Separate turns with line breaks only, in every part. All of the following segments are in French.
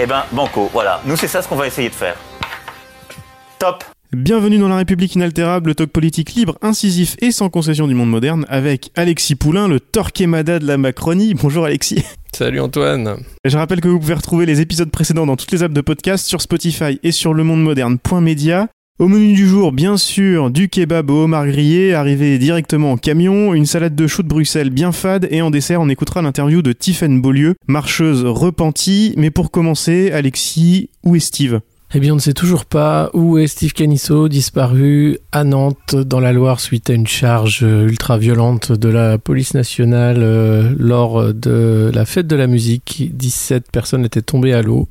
Eh ben, banco, voilà. Nous, c'est ça ce qu'on va essayer de faire. Top
Bienvenue dans La République inaltérable, le talk politique libre, incisif et sans concession du monde moderne, avec Alexis Poulain, le Torquemada de la Macronie. Bonjour Alexis.
Salut Antoine.
Je rappelle que vous pouvez retrouver les épisodes précédents dans toutes les apps de podcast sur Spotify et sur lemondemoderne.media. Au menu du jour, bien sûr, du kebab au homard arrivé directement en camion, une salade de choux de Bruxelles bien fade, et en dessert, on écoutera l'interview de Tiffaine Beaulieu, marcheuse repentie. Mais pour commencer, Alexis, où est Steve?
Eh bien, on ne sait toujours pas où est Steve Canisso, disparu à Nantes, dans la Loire, suite à une charge ultra violente de la police nationale euh, lors de la fête de la musique. 17 personnes étaient tombées à l'eau.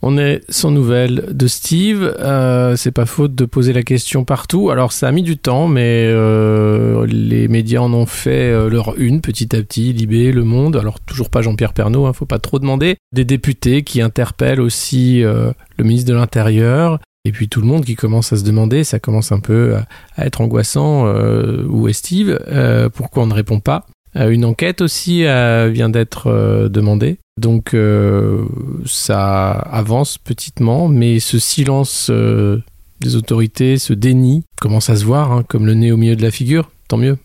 On est sans nouvelles de Steve. Euh, c'est pas faute de poser la question partout. Alors ça a mis du temps, mais euh, les médias en ont fait euh, leur une petit à petit. Libé, Le Monde. Alors toujours pas Jean-Pierre Pernaud, hein, faut pas trop demander. Des députés qui interpellent aussi euh, le ministre de l'Intérieur. Et puis tout le monde qui commence à se demander, ça commence un peu à, à être angoissant. où est Steve Pourquoi on ne répond pas Une enquête aussi vient d'être demandée. Donc euh, ça avance petitement, mais ce silence euh, des autorités, ce déni, commence à se voir, hein, comme le nez au milieu de la figure, tant mieux.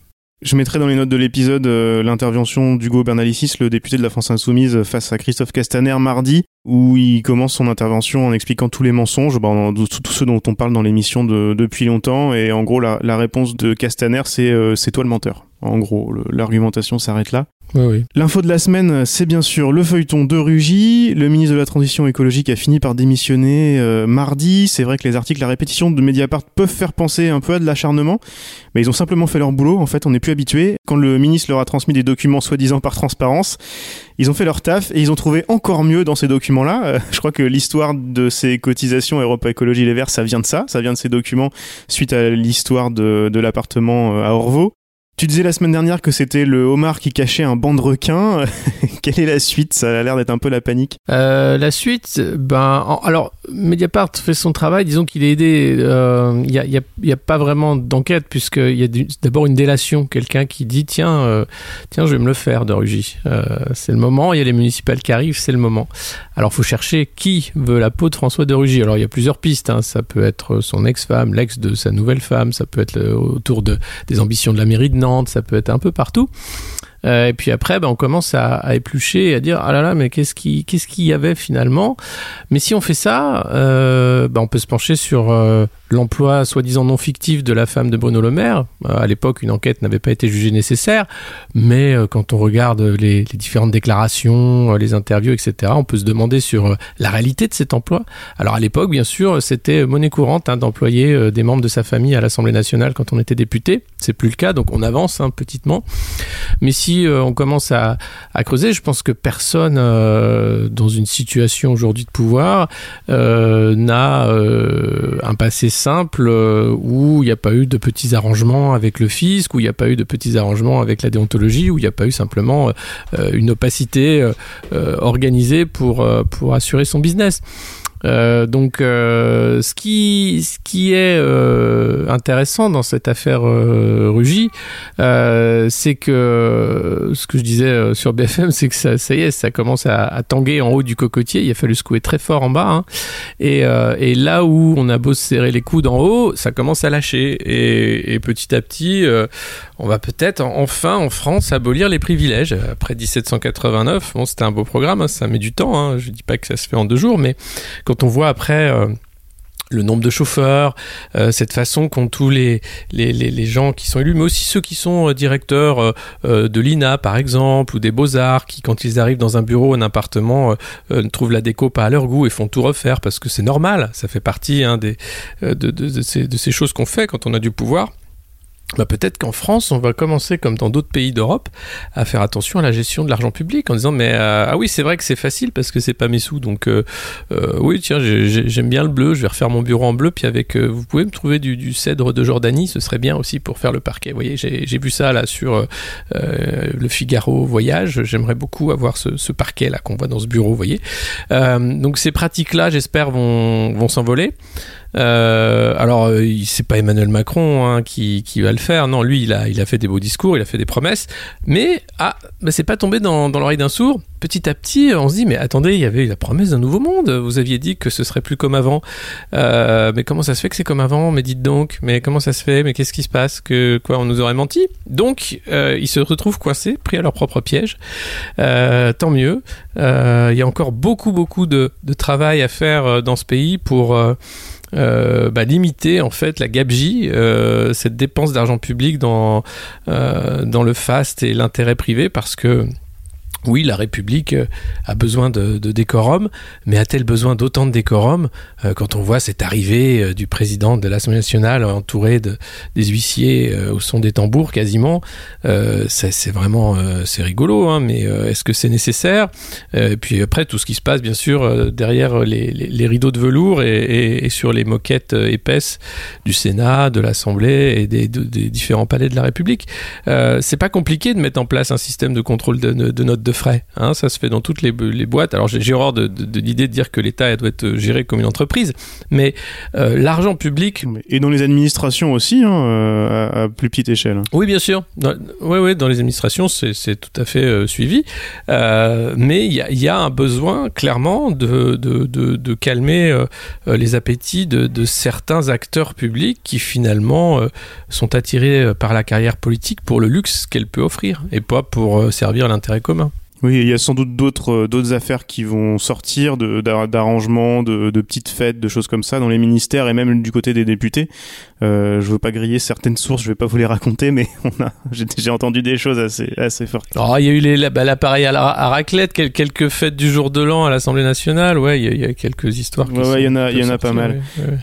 Je mettrai dans les notes de l'épisode euh, l'intervention d'Hugo Bernalicis, le député de la France Insoumise, face à Christophe Castaner mardi, où il commence son intervention en expliquant tous les mensonges, bah, tous ceux dont on parle dans l'émission de- depuis longtemps. Et en gros, la, la réponse de Castaner, c'est c'est toi le menteur. En gros, l'argumentation s'arrête là. L'info de la semaine, c'est bien sûr le feuilleton de Rugy. Le ministre de la Transition écologique a fini par démissionner euh, mardi. C'est vrai que les articles à répétition de Mediapart peuvent faire penser un peu à de l'acharnement, mais ils ont simplement fait leur boulot. En fait, on n'est plus habitué. Quand le ministre leur a transmis des documents soi-disant par transparence, ils ont fait leur taf et ils ont trouvé encore mieux dans ces documents-là. Euh, je crois que l'histoire de ces cotisations Europa Écologie Les Verts, ça vient de ça. Ça vient de ces documents suite à l'histoire de, de l'appartement euh, à Orvaux. Tu disais la semaine dernière que c'était le homard qui cachait un banc de requins. Quelle est la suite? Ça a l'air d'être un peu la panique.
Euh, la suite, ben, en- alors Mediapart fait son travail. Disons qu'il est aidé. euh, Il n'y a, il il pas vraiment d'enquête puisqu'il y a d'abord une délation, quelqu'un qui dit tiens, euh, tiens, je vais me le faire de Rugy. Euh, c'est le moment. Il y a les municipales qui arrivent, c'est le moment. Alors faut chercher qui veut la peau de François de Rugy. Alors il y a plusieurs pistes. hein. Ça peut être son ex-femme, l'ex de sa nouvelle femme. Ça peut être autour de des ambitions de la mairie de Nantes. Ça peut être un peu partout. Euh, et puis après, ben, on commence à, éplucher et à dire ah là là, mais qu'est-ce qui qu'est-ce qu'il y avait finalement? Mais si on fait ça, euh, ben, on peut se pencher sur euh, l'emploi soi-disant non fictif de la femme de Bruno Le Maire. À l'époque, une enquête n'avait pas été jugée nécessaire, mais quand on regarde les, différentes déclarations, les interviews, etc., on peut se demander sur la réalité de cet emploi. Alors à l'époque, bien sûr, c'était monnaie courante hein, d'employer des membres de sa famille à l'Assemblée nationale quand on était député. C'est plus le cas, donc on avance hein, petitement. Mais si euh, on commence à, creuser, je pense que personne euh, dans une situation aujourd'hui de pouvoir euh, n'a un passé simple où il n'y a pas eu de petits arrangements avec le fisc, où il n'y a pas eu de petits arrangements avec la déontologie, où il n'y a pas eu simplement une opacité organisée pour assurer son business. Euh, donc, euh, ce qui ce qui est euh, intéressant dans cette affaire Rugy, c'est que ce que je disais sur BFM, c'est que ça, y est, ça commence à, à tanguer en haut du cocotier. Il a fallu secouer très fort en bas, hein. et, là où on a beau se serrer les coudes en haut, ça commence à lâcher. Et, et petit à petit, on va peut-être enfin en France abolir les privilèges. Après 1789, bon, c'était un beau programme, hein, ça met du temps. Hein. Je dis pas que ça se fait en deux jours, mais on voit après euh, le nombre de chauffeurs, euh, cette façon qu'ont tous les, gens qui sont élus, mais aussi ceux qui sont euh, directeurs de l'INA par exemple, ou des beaux-arts, qui quand ils arrivent dans un bureau, un appartement, trouvent la déco pas à leur goût et font tout refaire parce que c'est normal, ça fait partie hein, de ces choses qu'on fait quand on a du pouvoir. Bah peut-être qu'en France, on va commencer, comme dans d'autres pays d'Europe, à faire attention à la gestion de l'argent public en disant mais euh, ah oui c'est vrai que c'est facile parce que c'est pas mes sous donc euh, euh, oui tiens j'aime bien le bleu, je vais refaire mon bureau en bleu puis avec vous pouvez me trouver du, cèdre de Jordanie, ce serait bien aussi pour faire le parquet. Vous voyez j'ai vu ça là sur le Figaro Voyage, j'aimerais beaucoup avoir ce, ce parquet là qu'on voit dans ce bureau, vous voyez. donc ces pratiques là j'espère vont vont s'envoler. Euh, alors, euh, c'est pas Emmanuel Macron hein, qui, va le faire. Non, lui, il a, fait des beaux discours, il a fait des promesses, mais ah, bah, c'est pas tombé dans, l'oreille d'un sourd. Petit à petit, on se dit, mais attendez, il y avait la promesse d'un nouveau monde. Vous aviez dit que ce serait plus comme avant. Euh, mais comment ça se fait que c'est comme avant? Mais dites donc, mais comment ça se fait? Mais qu'est-ce qui se passe? Que quoi, on nous aurait menti? Donc, ils se retrouvent coincés, pris à leur propre piège. Tant mieux. Il y a encore beaucoup, beaucoup de travail à faire dans ce pays pour euh, bah, limiter en fait la gabegie, euh, cette dépense d'argent public dans, euh, dans le fast et l'intérêt privé parce que oui, la République euh, a besoin de, décorum, mais a-t-elle besoin d'autant de décorum euh, quand on voit cette arrivée euh, du président de l'Assemblée nationale entouré de, des huissiers au son des tambours quasiment C'est vraiment c'est rigolo, hein, mais est-ce que c'est nécessaire? Et puis après, tout ce qui se passe, bien sûr, derrière les, rideaux de velours et, sur les moquettes épaisses du Sénat, de l'Assemblée et des, différents palais de la République. c'est pas compliqué de mettre en place un système de contrôle de, de notes de frais. Hein, ça se fait dans toutes les, boîtes. Alors j'ai horreur de, l'idée de dire que l'État doit être géré comme une entreprise, mais euh, l'argent public...
Et dans les administrations aussi, hein, euh, à, plus petite échelle.
Oui, bien sûr. Oui, oui, dans les administrations, c'est tout à fait euh, suivi. mais il y, a, un besoin, clairement, de, de, calmer les appétits de, certains acteurs publics qui, finalement, sont attirés par la carrière politique pour le luxe qu'elle peut offrir et pas pour servir l'intérêt commun.
Oui, il y a sans doute d'autres euh, d'autres affaires qui vont sortir d'arrangements, de, de, petites fêtes, de choses comme ça dans les ministères et même du côté des députés. Euh, je veux pas griller certaines sources, je vais pas vous les raconter, mais on a j'ai entendu des choses assez assez fortes.
Oh, il y a eu les, bah, l'appareil à, à, raclette, quelques fêtes du jour de l'an à l'Assemblée nationale. Ouais, il y, a, quelques histoires.
ouais, il y en a, il y en a pas mal.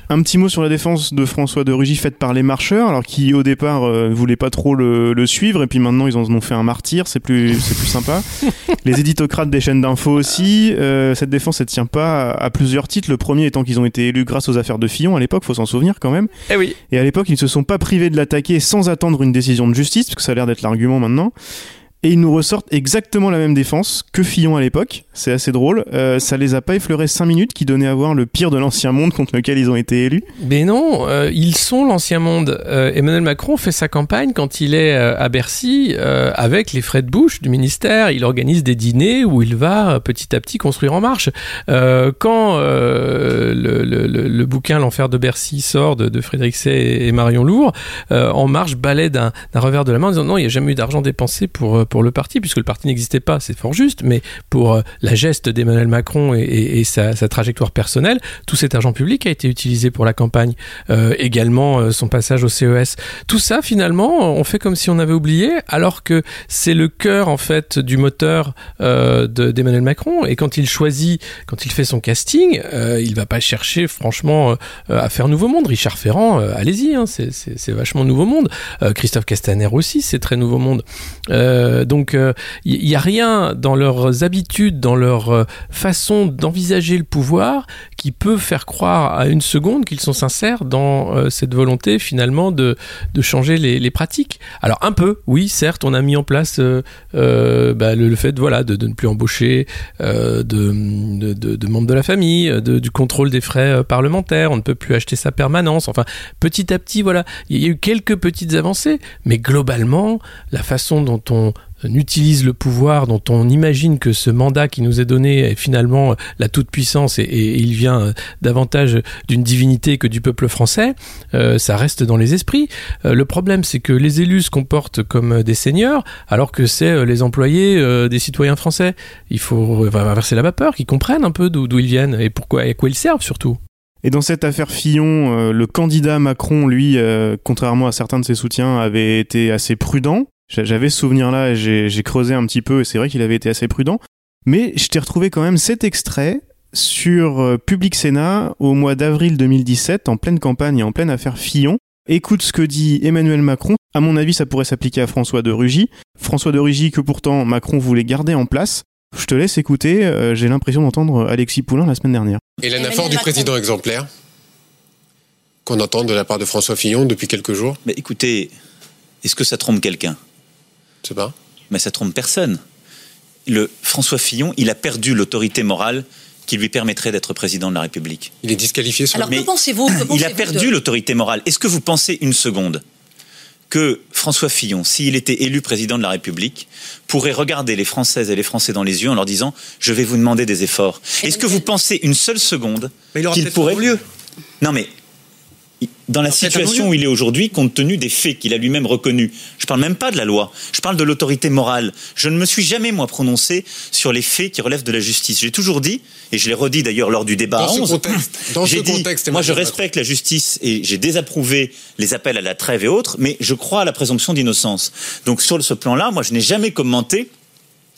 Un petit mot sur la défense de François de Rugy faite par les marcheurs, alors qui au départ euh, voulaient pas trop le, le, suivre et puis maintenant ils en ont fait un martyr, c'est plus c'est plus sympa. les éditocrates des chaînes d'infos aussi. Euh, cette défense, elle tient pas à, plusieurs titres. Le premier étant qu'ils ont été élus grâce aux affaires de Fillon à l'époque, faut s'en souvenir quand même.
Eh oui.
Et à l'époque, ils ne se sont pas privés de l'attaquer sans attendre une décision de justice, parce que ça a l'air d'être l'argument maintenant et ils nous ressortent exactement la même défense que Fillon à l'époque. C'est assez drôle. Euh, ça les a pas effleuré 5 minutes qui donnaient à voir le pire de l'ancien monde contre lequel ils ont été élus.
Mais non, euh, ils sont l'ancien monde. Euh, Emmanuel Macron fait sa campagne quand il est à Bercy avec les frais de bouche du ministère. Il organise des dîners où il va petit à petit construire en marche. quand le, le, le, bouquin L'enfer de Bercy sort de, de Frédéric Say et Marion Lourd, En Marche balaie d'un revers de la main en disant non, il n'y a jamais eu d'argent dépensé pour pour le parti, puisque le parti n'existait pas, c'est fort juste, mais pour euh, la geste d'Emmanuel Macron et, sa, trajectoire personnelle, tout cet argent public a été utilisé pour la campagne, euh, également euh, son passage au CES. Tout ça, finalement, on fait comme si on avait oublié, alors que c'est le cœur, en fait, du moteur d'Emmanuel Macron, et quand il choisit, quand il fait son casting, il va pas chercher, franchement, à faire Nouveau Monde. Richard Ferrand, allez-y, hein, c'est vachement Nouveau Monde. Christophe Castaner aussi, c'est très Nouveau Monde. Donc il euh, n'y a rien dans leurs habitudes, dans leur euh, façon d'envisager le pouvoir qui peut faire croire à une seconde qu'ils sont sincères dans cette volonté finalement de, de changer les, pratiques. Alors un peu, oui, certes, on a mis en place bah, le, fait voilà, de, ne plus embaucher de, de, membres de la famille, du contrôle des frais parlementaires, on ne peut plus acheter sa permanence. Enfin, petit à petit, voilà, il y a eu quelques petites avancées, mais globalement, la façon dont on utilise le pouvoir dont on imagine que ce mandat qui nous est donné est finalement la toute-puissance et, il vient euh, davantage d'une divinité que du peuple français, euh, ça reste dans les esprits. Euh, le problème, c'est que les élus se comportent comme des seigneurs, alors que c'est les employés des citoyens français. Il faut inverser la vapeur, qu'ils comprennent un peu d'où ils viennent et pourquoi et à quoi ils servent surtout.
Et dans cette affaire Fillon, le candidat Macron, lui, contrairement à certains de ses soutiens, avait été assez prudent. J'avais ce souvenir-là et j'ai creusé un petit peu et c'est vrai qu'il avait été assez prudent. Mais je t'ai retrouvé quand même cet extrait sur euh, Public Sénat au mois d'avril 2017, en pleine campagne et en pleine affaire Fillon. Écoute ce que dit Emmanuel Macron. À mon avis, ça pourrait s'appliquer à François de Rugy. François de Rugy que pourtant Macron voulait garder en place. Je te laisse écouter, euh, j'ai l'impression d'entendre Alexis Poulain la semaine dernière.
Et l'anaphore du président exemplaire qu'on entend de la part de François Fillon depuis quelques jours?
Mais écoutez, est-ce que ça trompe quelqu'un?
Je sais pas.
Mais ça trompe personne. Le François Fillon, il a perdu l'autorité morale qui lui permettrait d'être président de la République.
Il est disqualifié sur
Alors que pensez-vous
Il a perdu
de-
l'autorité morale. Est-ce que vous pensez une seconde que François Fillon, s'il était élu président de la République, pourrait regarder les Françaises et les Français dans les yeux en leur disant Je vais vous demander des efforts Est-ce que vous pensez une seule seconde
Mais il aura
qu'il pourrait.
mieux.
Non, mais dans la situation où il est aujourd'hui, compte tenu des faits qu'il a lui-même reconnus, je parle même pas de la loi, je parle de l'autorité morale. Je ne me suis jamais, moi, prononcé sur les faits qui relèvent de la justice. J'ai toujours dit, et je l'ai redit d'ailleurs lors du débat
Dans
à
ce
11,
contexte, dans ce
dit,
contexte,
moi je respecte la justice et j'ai désapprouvé les appels à la trêve et autres, mais je crois à la présomption d'innocence. Donc sur ce plan-là, moi je n'ai jamais commenté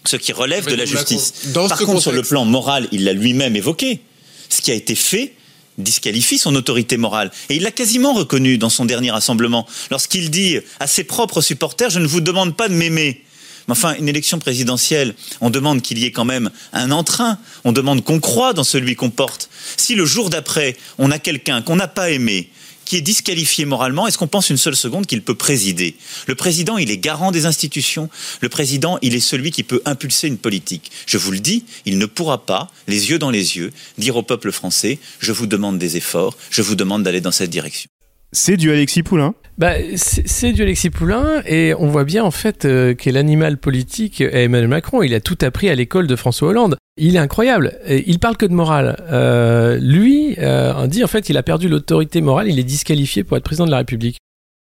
ce qui relève de la justice.
Dans
Par
ce
contre, sur le plan moral, il l'a lui-même évoqué. Ce qui a été fait disqualifie son autorité morale. Et il l'a quasiment reconnu dans son dernier rassemblement, lorsqu'il dit à ses propres supporters, je ne vous demande pas de m'aimer. Mais enfin, une élection présidentielle, on demande qu'il y ait quand même un entrain, on demande qu'on croit dans celui qu'on porte. Si le jour d'après, on a quelqu'un qu'on n'a pas aimé, est disqualifié moralement, est-ce qu'on pense une seule seconde qu'il peut présider? Le président, il est garant des institutions. Le président, il est celui qui peut impulser une politique. Je vous le dis, il ne pourra pas, les yeux dans les yeux, dire au peuple français, je vous demande des efforts, je vous demande d'aller dans cette direction.
C'est du Alexis Poulain.
Bah, c'est du Alexis Poulain et on voit bien en fait euh, qu'est l'animal politique est Emmanuel Macron. Il a tout appris à l'école de François Hollande. Il est incroyable. Il parle que de morale. Euh, lui euh, on dit en fait il a perdu l'autorité morale. Il est disqualifié pour être président de la République.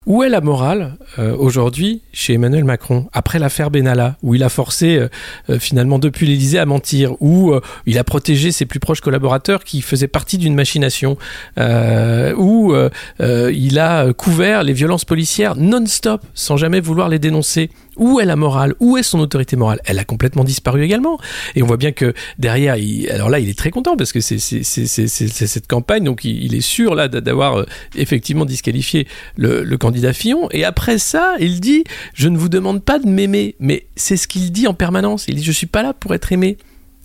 Où est la morale euh, aujourd'hui chez Emmanuel Macron après l'affaire Benalla où il a forcé euh, euh, finalement depuis l'Élysée à mentir où euh, il a protégé ses plus proches collaborateurs qui faisaient partie d'une machination euh, où euh, il a couvert les violences policières non-stop sans jamais vouloir les dénoncer? Où est la morale? Où est son autorité morale? Elle a complètement disparu également. Et on voit bien que derrière, il, alors là, il est très content parce que c'est cette campagne, donc il, est sûr là d'a- d'avoir effectivement disqualifié le, le candidat Fillon. Et après ça, il dit Je ne vous demande pas de m'aimer. Mais c'est ce qu'il dit en permanence. Il dit Je suis pas là pour être aimé.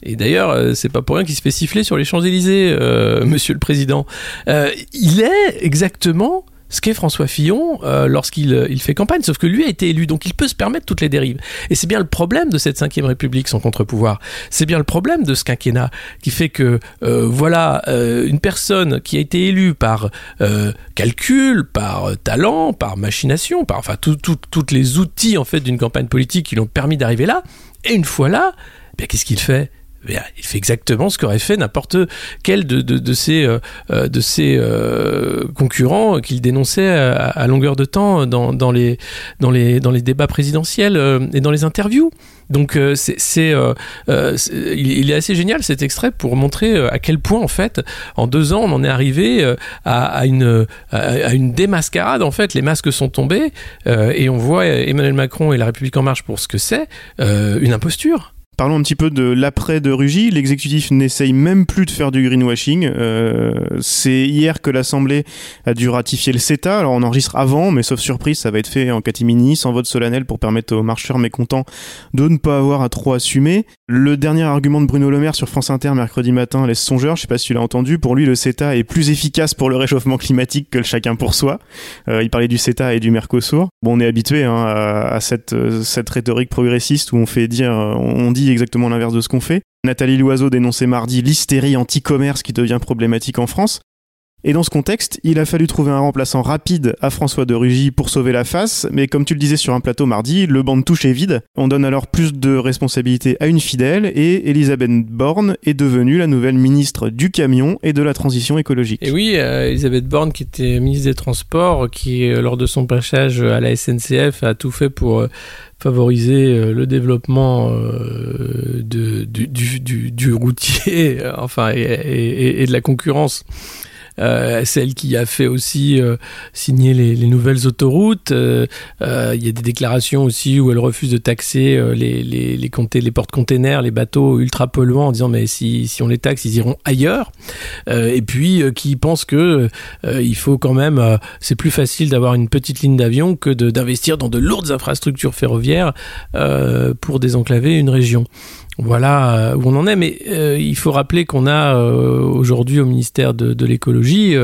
Et d'ailleurs, euh, c'est pas pour rien qu'il se fait siffler sur les Champs-Élysées, euh, monsieur le président. Euh, il est exactement ce qu'est François Fillon euh, lorsqu'il euh, il fait campagne, sauf que lui a été élu, donc il peut se permettre toutes les dérives. Et c'est bien le problème de cette cinquième République, son contre-pouvoir. C'est bien le problème de ce quinquennat qui fait que euh, voilà une personne qui a été élue par calcul, par talent, par machination, par enfin toutes les outils en fait d'une campagne politique qui l'ont permis d'arriver là. Et une fois là, eh qu'est-ce qu'il fait? Il fait exactement ce qu'aurait fait n'importe quel de, de, de ses, euh, euh, euh, concurrents qu'il dénonçait à, longueur de temps dans, dans, les, dans, les, dans les débats présidentiels euh, et dans les interviews. Donc euh, c'est, c'est, euh, euh, il, est assez génial cet extrait pour montrer euh, à quel point en fait en deux ans on en est arrivé euh, à, une à, une démascarade en fait les masques sont tombés euh, et on voit Emmanuel Macron et la République en marche pour ce que c'est euh, une imposture.
Parlons un petit peu de l'après de Rugy. L'exécutif n'essaye même plus de faire du greenwashing. Euh, c'est hier que l'Assemblée a dû ratifier le CETA. Alors on enregistre avant, mais sauf surprise, ça va être fait en catimini, sans vote solennel pour permettre aux marcheurs mécontents de ne pas avoir à trop assumer. Le dernier argument de Bruno Le Maire sur France Inter mercredi matin laisse songeur. Je sais pas si tu l'as entendu. Pour lui, le CETA est plus efficace pour le réchauffement climatique que le chacun pour soi. Euh, il parlait du CETA et du Mercosur. Bon, on est habitué hein, à, à cette, euh, cette rhétorique progressiste où on fait dire, on dit exactement l'inverse de ce qu'on fait. Nathalie Loiseau dénonçait mardi l'hystérie anti-commerce qui devient problématique en France. Et dans ce contexte, il a fallu trouver un remplaçant rapide à François de Rugy pour sauver la face, mais comme tu le disais sur un plateau mardi, le banc de touche est vide. On donne alors plus de responsabilités à une fidèle et Elisabeth Borne est devenue la nouvelle ministre du camion et de la transition écologique.
Et oui, euh, Elisabeth Borne, qui était ministre des Transports, qui, euh, lors de son passage à la SNCF, a tout fait pour euh, favoriser euh, le développement euh, du, du, du, du routier, enfin, et, et- et de la concurrence celle qui a fait aussi signer les, les, nouvelles autoroutes. Il y a des déclarations aussi où elle refuse de taxer les, les, les, les portes-containers, les bateaux ultra polluants en disant mais si, si on les taxe, ils iront ailleurs. et puis qui pense que il faut quand même, c'est plus facile d'avoir une petite ligne d'avion que d'investir dans de lourdes infrastructures ferroviaires pour désenclaver une région voilà euh, où on en est. Mais euh, il faut rappeler qu'on a euh, aujourd'hui au ministère de, l'écologie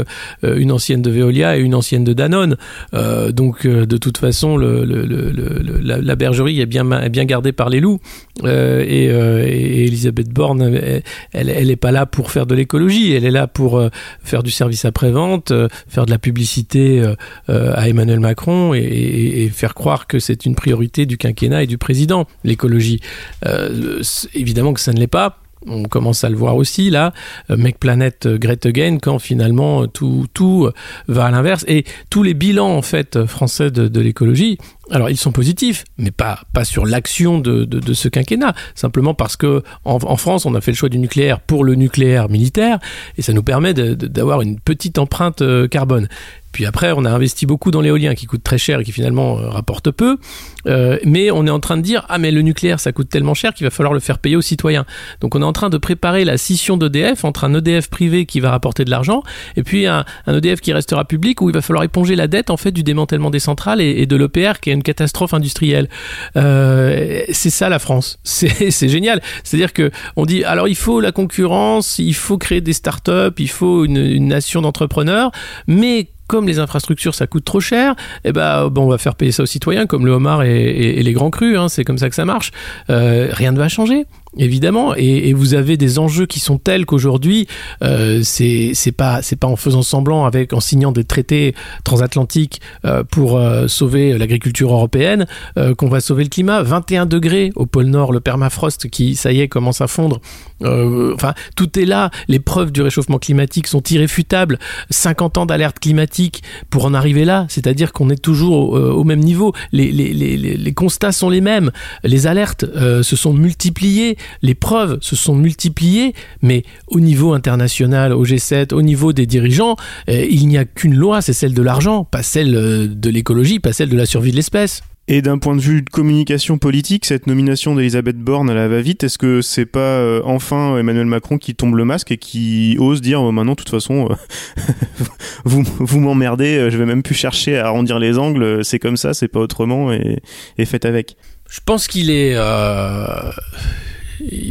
une ancienne de Veolia et une ancienne de Danone. donc de toute façon, la, bergerie est bien, gardée par les loups. Et, et, Elisabeth Borne, elle, n'est pas là pour faire de l'écologie. Elle est là pour faire du service après-vente, faire de la publicité à Emmanuel Macron et faire croire que c'est une priorité du quinquennat et du président, l'écologie évidemment que ça ne l'est pas. On commence à le voir aussi là, euh, Make Planet euh, Great Again, quand finalement euh, tout, tout va à l'inverse. Et tous les bilans en fait français de, l'écologie, alors ils sont positifs, mais pas, sur l'action de, de, ce quinquennat. Simplement parce que en, France, on a fait le choix du nucléaire pour le nucléaire militaire, et ça nous permet d'avoir une petite empreinte carbone. Puis après, on a investi beaucoup dans l'éolien qui coûte très cher et qui finalement euh, rapporte peu. Euh, mais on est en train de dire ah mais le nucléaire ça coûte tellement cher qu'il va falloir le faire payer aux citoyens. Donc on est en train de préparer la scission d'EDF entre un EDF privé qui va rapporter de l'argent et puis un, EDF qui restera public où il va falloir éponger la dette en fait du démantèlement des centrales et, de l'EPR qui est une catastrophe industrielle. Euh, c'est ça la France. C'est génial. C'est-à-dire que on dit alors il faut la concurrence, il faut créer des startups, il faut une, une nation d'entrepreneurs, mais comme les infrastructures ça coûte trop cher, eh ben bon, on va faire payer ça aux citoyens comme le homard et, les grands crus, hein, c'est comme ça que ça marche. Euh, rien ne va changer. Évidemment, et, vous avez des enjeux qui sont tels qu'aujourd'hui, euh, c'est pas en faisant semblant avec en signant des traités transatlantiques euh, pour euh, sauver l'agriculture européenne qu'on va sauver le climat. 21 degrés au pôle Nord, le permafrost qui ça y est commence à fondre. enfin, tout est là. Les preuves du réchauffement climatique sont irréfutables. 50 ans d'alerte climatique pour en arriver là, c'est-à-dire qu'on est toujours au, même niveau. Les, les, constats sont les mêmes. Les alertes se sont multipliées les preuves se sont multipliées, mais au niveau international, au G7, au niveau des dirigeants, euh, il n'y a qu'une loi, c'est celle de l'argent, pas celle euh, de l'écologie, pas celle de la survie de l'espèce.
Et d'un point de vue de communication politique, cette nomination d'Elisabeth Borne à la va-vite, est-ce que c'est pas euh, enfin Emmanuel Macron qui tombe le masque et qui ose dire oh, maintenant, de toute façon, vous, vous m'emmerdez, je vais même plus chercher à arrondir les angles, c'est comme ça, c'est pas autrement, et, et faites avec.
Je pense qu'il est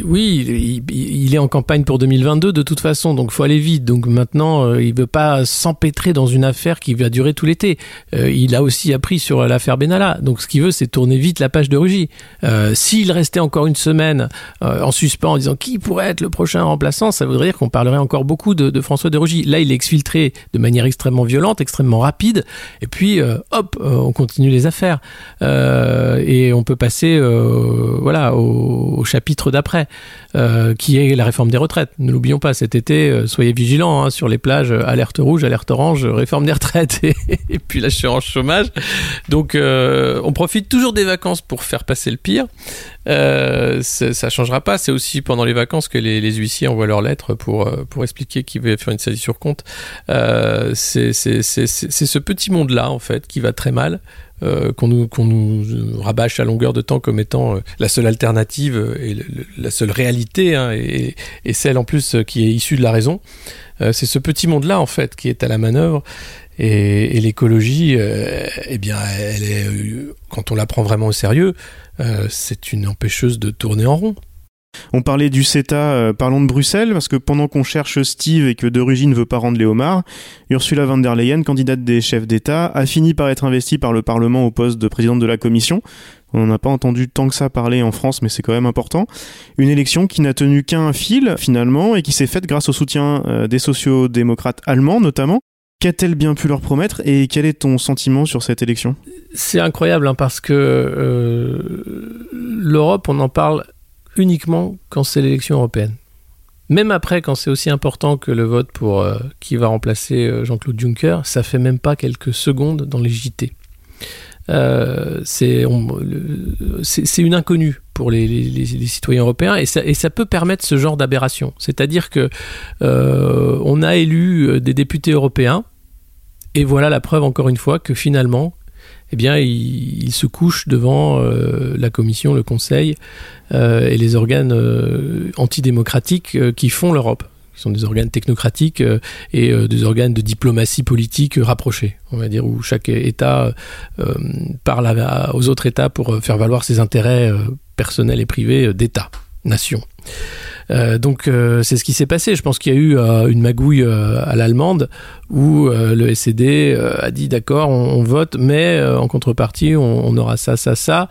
oui, il, est en campagne pour 2022 de toute façon, donc faut aller vite. Donc maintenant, euh, il veut pas s'empêtrer dans une affaire qui va durer tout l'été. Euh, il a aussi appris sur l'affaire Benalla. Donc ce qu'il veut, c'est tourner vite la page de Rugy. Euh, s'il restait encore une semaine en suspens en disant qui pourrait être le prochain remplaçant, ça voudrait dire qu'on parlerait encore beaucoup de, François de Rugy. Là, il est exfiltré de manière extrêmement violente, extrêmement rapide, et puis hop, on continue les affaires et on peut passer, voilà, au, au chapitre après, euh, qui est la réforme des retraites. Ne l'oublions pas, cet été, euh, soyez vigilants hein, sur les plages, euh, alerte rouge, alerte orange, réforme des retraites et, puis l'assurance chômage. Donc on profite toujours des vacances pour faire passer le pire. ça changera pas. C'est aussi pendant les vacances que les, huissiers envoient leurs lettres pour, pour expliquer qu'ils veulent faire une saisie sur compte. c'est ce petit monde-là, en fait, qui va très mal. Euh, qu'on nous, rabâche à longueur de temps comme étant euh, la seule alternative euh, et la seule réalité, hein, et, celle en plus qui est issue de la raison. c'est ce petit monde-là, en fait, qui est à la manœuvre. Et, l'écologie, eh bien, quand on la prend vraiment au sérieux, c'est une empêcheuse de tourner en rond.
On parlait du CETA, euh, parlons de Bruxelles, parce que pendant qu'on cherche Steve et que Rugy ne veut pas rendre les Ursula von der Leyen, candidate des chefs d'État, a fini par être investie par le Parlement au poste de présidente de la Commission. On n'en a pas entendu tant que ça parler en France, mais c'est quand même important. Une élection qui n'a tenu qu'un fil, finalement, et qui s'est faite grâce au soutien euh, des sociaux-démocrates allemands, notamment. Qu'a-t-elle bien pu leur promettre et quel est ton sentiment sur cette élection?
C'est incroyable hein, parce que euh, l'Europe, on en parle uniquement quand c'est l'élection européenne. Même après, quand c'est aussi important que le vote pour euh, qui va remplacer euh, Jean-Claude Juncker, ça fait même pas quelques secondes dans les JT. Euh, c'est une inconnue pour les, citoyens européens et ça, peut permettre ce genre d'aberration. C'est-à-dire que on a élu des députés européens et voilà la preuve encore une fois que finalement, eh bien, ils se couchent devant euh, la Commission, le Conseil euh, et les organes euh, antidémocratiques qui font l'Europe. Qui sont des organes technocratiques et des organes de diplomatie politique rapprochés, on va dire, où chaque État parle aux autres États pour faire valoir ses intérêts personnels et privés d'État, nation. Euh, donc euh, c'est ce qui s'est passé. Je pense qu'il y a eu euh, une magouille à l'allemande où le SED a dit d'accord, on, vote, mais en contrepartie on, aura ça, ça, ça,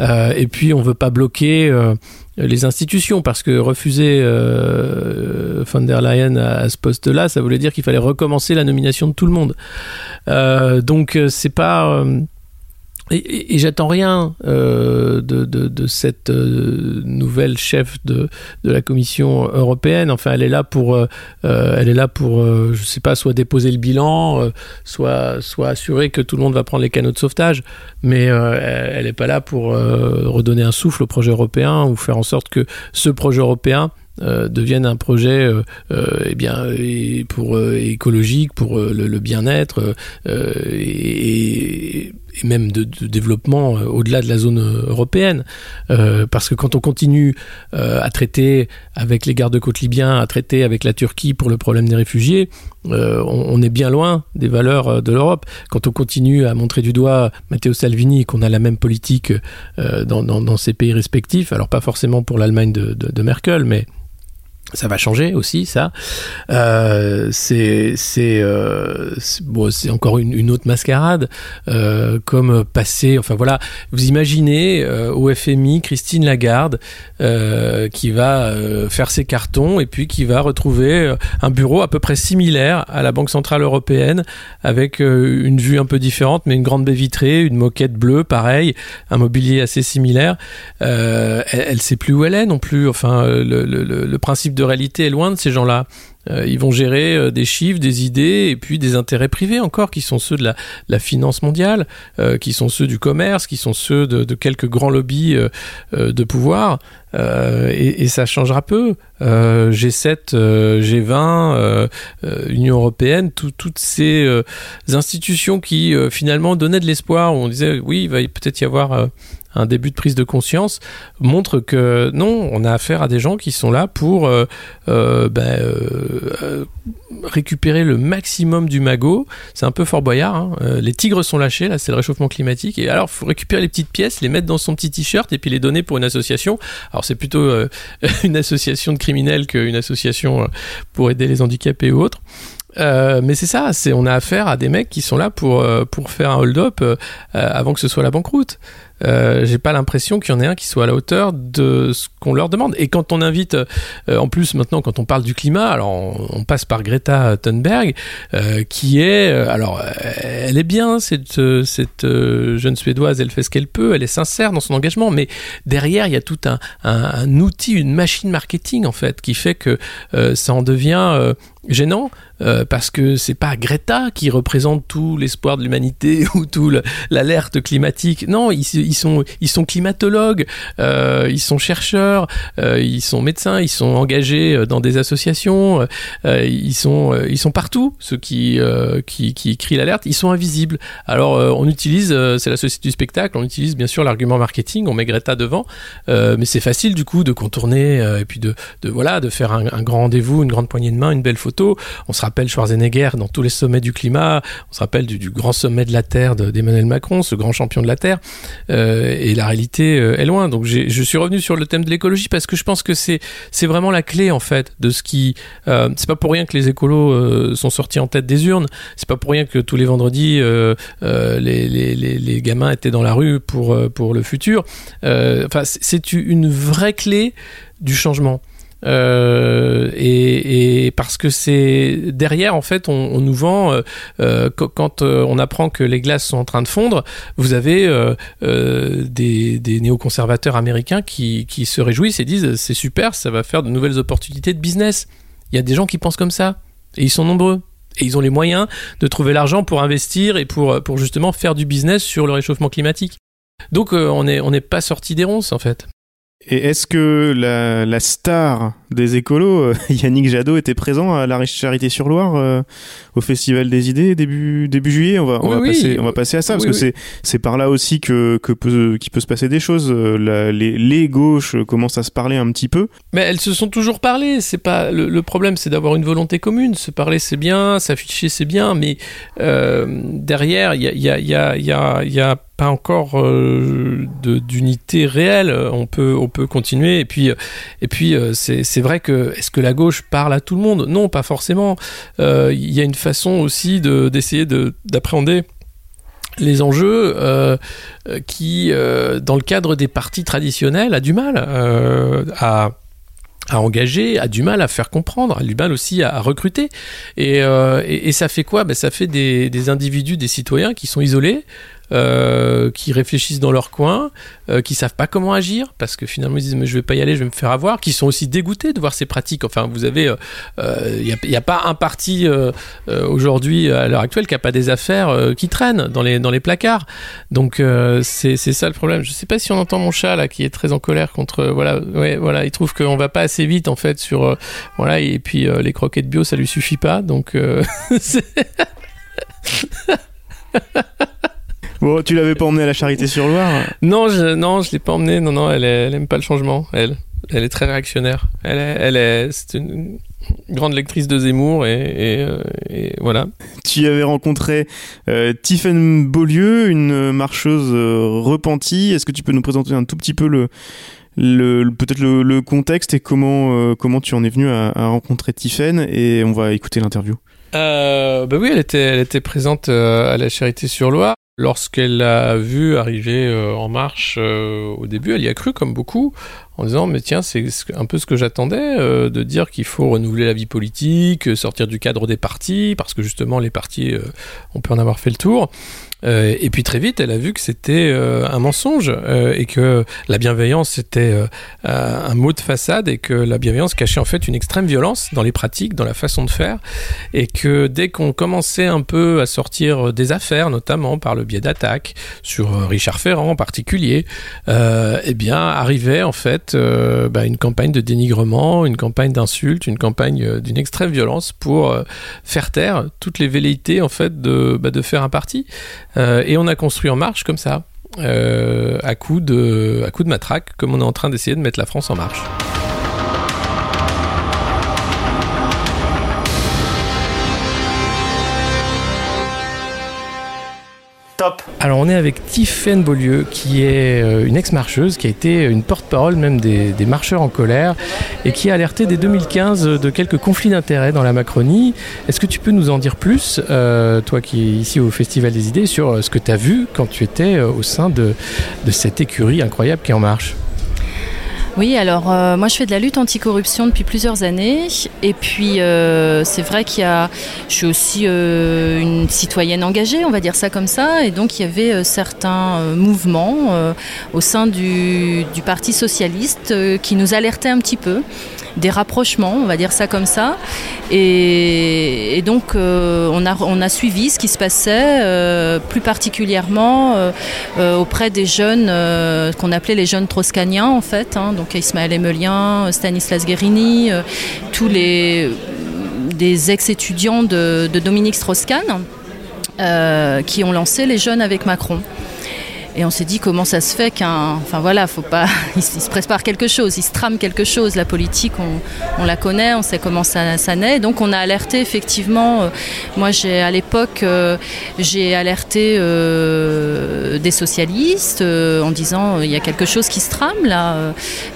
et puis on veut pas bloquer les institutions parce que refuser von der Leyen à, ce poste-là, ça voulait dire qu'il fallait recommencer la nomination de tout le monde. Donc c'est pas et, j'attends rien euh, de, cette euh, nouvelle chef de, la Commission européenne. Enfin, elle est là pour, euh, euh, elle est là pour, je sais pas, soit déposer le bilan, soit, soit assurer que tout le monde va prendre les canaux de sauvetage. Mais elle n'est pas là pour redonner un souffle au projet européen ou faire en sorte que ce projet européen euh, devienne un projet euh, euh, eh bien écologique pour le, bien-être et, même de, développement au-delà de la zone européenne. Parce que quand on continue à traiter avec les gardes-côtes libyens à traiter avec la Turquie pour le problème des réfugiés on, est bien loin des valeurs de l'Europe. Quand on continue à montrer du doigt Matteo Salvini qu'on a la même politique dans, dans, dans ces pays respectifs alors pas forcément pour l'Allemagne de Merkel mais ça va changer aussi, ça. Euh, euh, c'est- encore une, autre mascarade, euh, comme passer. Enfin voilà, vous imaginez au FMI Christine Lagarde qui va faire ses cartons et puis qui va retrouver un bureau à peu près similaire à la Banque centrale européenne avec une vue un peu différente, mais une grande baie vitrée, une moquette bleue, pareil, un mobilier assez similaire. Elle, elle sait plus où elle est non plus. Enfin, le, principe de réalité est loin de ces gens-là. Euh, ils vont gérer euh, des chiffres, des idées et puis des intérêts privés encore, qui sont ceux de la, finance mondiale, euh, qui sont ceux du commerce, qui sont ceux de, quelques grands lobbies de pouvoir. Et, ça changera peu. Euh, G7, euh, G20, euh, euh, Union européenne, tout- toutes ces institutions qui finalement donnaient de l'espoir, où on disait oui, il va peut-être y avoir un début de prise de conscience, montrent que non, on a affaire à des gens qui sont là pour euh, euh, ben, euh, récupérer le maximum du magot. C'est un peu Fort Boyard. hein. Les tigres sont lâchés, là, c'est le réchauffement climatique. Et alors, faut récupérer les petites pièces, les mettre dans son petit t-shirt et puis les donner pour une association. Alors, c'est plutôt une association de criminels qu'une association pour aider les handicapés ou autres. Mais c'est ça, c'est on a affaire à des mecs qui sont là pour pour faire un hold-up avant que ce soit la banqueroute. Euh, J'ai pas l'impression qu'il y en ait un qui soit à la hauteur de ce qu'on leur demande. Et quand on invite, euh, en plus maintenant quand on parle du climat, alors on, passe par Greta Thunberg, euh, qui est, alors elle est bien cette cette jeune suédoise, elle fait ce qu'elle peut, elle est sincère dans son engagement, mais derrière il y a tout un, un, outil, une machine marketing en fait, qui fait que ça en devient gênant parce que c'est pas Greta qui représente tout l'espoir de l'humanité ou tout le- l'alerte climatique. Non, ils, ils sont ils sont climatologues, euh, ils sont chercheurs, euh, ils sont médecins, ils sont engagés euh, dans des associations, ils sont ils sont partout. Ceux qui qui qui crient l'alerte, ils sont invisibles. Alors on utilise, c'est la société du spectacle, on utilise bien sûr l'argument marketing, on met Greta devant, mais c'est facile du coup de contourner et puis de de voilà de faire un, grand rendez-vous, une grande poignée de main, une belle photo. On se rappelle Schwarzenegger dans tous les sommets du climat. On se rappelle du, grand sommet de la Terre de- d'Emmanuel Macron, ce grand champion de la Terre. Et la réalité euh, est loin. Donc je suis revenu sur le thème de l'écologie parce que je pense que c'est vraiment la clé en fait de ce qui. Euh, c'est pas pour rien que les écolos euh, sont sortis en tête des urnes. C'est pas pour rien que tous les vendredis euh, euh, les, les, les, les gamins étaient dans la rue pour euh, pour le futur. Euh, Enfin c'est une vraie clé du changement. Euh, et, et parce que c'est derrière en fait on, on nous vend euh, euh, qu- quand euh, on apprend que les glaces sont en train de fondre vous avez euh, euh, des, des néoconservateurs américains qui, qui se réjouissent et disent c'est super ça va faire de nouvelles opportunités de business. Il y a des gens qui pensent comme ça. Et ils sont nombreux. Et ils ont les moyens de trouver l'argent pour investir et pour, pour justement faire du business sur le réchauffement climatique. Donc on n'est on n'est pas sorti des ronces en fait
Et est-ce que la, la, star des écolos, euh, Yannick Jadot, était présent à la Charité-sur-Loire euh, au Festival des idées début, début juillet on va, on,
Oui,
va
oui.
passer, on va passer à ça, parce que c'est c'est par là aussi que, que peut, qu'il peut se passer des choses. Euh, la- les, les gauches commencent à se parler un petit peu.
Mais elles se sont toujours parlé. C'est pas le, le problème, c'est d'avoir une volonté commune. Se parler, c'est bien. S'afficher, c'est bien. Mais euh, derrière, il y a, il y a, il y a, y a, y a pas encore euh, d'unité réelle. On peut, on peut continuer. Et puis, et puis, c'est c'est vrai que est-ce que la gauche parle à tout le monde? Non, pas forcément. Euh, Il y a une façon aussi de d'essayer de d'appréhender les enjeux euh, qui, euh, dans le cadre des partis traditionnels, a du mal à engager, a du mal à faire comprendre, a du mal aussi à, recruter. Et, ça fait quoi? Ben, Ça fait des individus, des citoyens qui sont isolés, euh, qui réfléchissent dans leur coin, euh, qui savent pas comment agir, parce que finalement ils disent mais je vais pas y aller, je vais me faire avoir, qui sont aussi dégoûtés de voir ces pratiques. Enfin, vous avez, il n'y a, y a pas un parti euh, euh, aujourd'hui à l'heure actuelle qui a pas des affaires euh, qui traînent dans les dans les placards. Donc euh, c'est ça le problème. Je sais pas si on entend mon chat là qui est très en colère contre voilà ouais voilà il trouve qu'on va pas assez vite en fait sur euh, voilà et puis euh, les croquettes bio ça lui suffit pas donc euh, c'est-
Bon, tu l'avais pas emmené à la Charité-sur-Loire
non je non je l'ai pas emmenée non non elle, est- elle aime pas le changement elle elle est très réactionnaire elle est elle est c'est une grande lectrice de Zemmour et, et, euh, et voilà
Tu y avais rencontré euh, Tiffaine Beaulieu, une marcheuse euh, repentie. Est-ce que tu peux nous présenter un tout petit peu le, le, le- peut-être le, le contexte et comment, euh, comment tu en es venu à, à rencontrer Tiffaine Et on va écouter l'interview.
Euh, bah oui, elle était, elle était présente euh, à la Charité-sur-Loire. Lorsqu'elle l'a vu arriver euh, en marche euh, au début, elle y a cru comme beaucoup, en disant mais tiens c'est ce- un peu ce que j'attendais, euh, de dire qu'il faut renouveler la vie politique, sortir du cadre des partis, parce que justement les partis, on peut en avoir fait le tour. Euh, et puis très vite, elle a vu que c'était euh, un mensonge euh, et que la bienveillance c'était un mot de façade et que la bienveillance cachait en fait une extrême violence dans les pratiques, dans la façon de faire et que dès qu'on commençait un peu à sortir des affaires, notamment par le biais d'attaques sur Richard Ferrand en particulier, eh bien arrivait en fait bah, une campagne de dénigrement, une campagne d'insultes, une campagne d'une extrême violence pour faire taire toutes les velléités en fait de, bah, de faire un parti. Euh, et on a construit en marche comme ça. euh, à coup de à coup de matraque comme on est en train d'essayer de mettre la France en marche. Alors on est avec Tiffaine Beaulieu qui est euh, une ex-marcheuse, qui a été une porte-parole même des, marcheurs en colère et qui a alerté dès 2015 de quelques conflits d'intérêts dans la Macronie. Est-ce que tu peux nous en dire plus, euh, toi qui es ici au Festival des idées, sur euh, ce que tu as vu quand tu étais au sein de, de cette écurie incroyable qui est en marche?
Oui, alors euh, moi je fais de la lutte anticorruption depuis plusieurs années. Et puis euh, c'est vrai qu'il y a, je suis aussi euh, une citoyenne engagée, on va dire ça comme ça, et donc il y avait certains mouvements au sein du, Parti socialiste qui nous alertaient un petit peu des rapprochements, on va dire ça comme ça. Et, donc on, a, suivi ce qui se passait, plus particulièrement auprès des jeunes qu'on appelait les jeunes troscaniens en fait, hein, donc Ismaël Emelien, Stanislas Guérini, euh, tous les des ex-étudiants de, de Dominique Strauss-Kahn euh, qui ont lancé les jeunes avec Macron. Et on s'est dit comment ça se fait qu'un. Enfin voilà, faut pas. Il se prépare quelque chose, il se trame quelque chose. La politique, on, la connaît, on sait comment ça, naît. Donc on a alerté effectivement. euh, moi, j'ai à l'époque, euh, j'ai alerté euh, des socialistes en disant il y a quelque chose qui se trame là.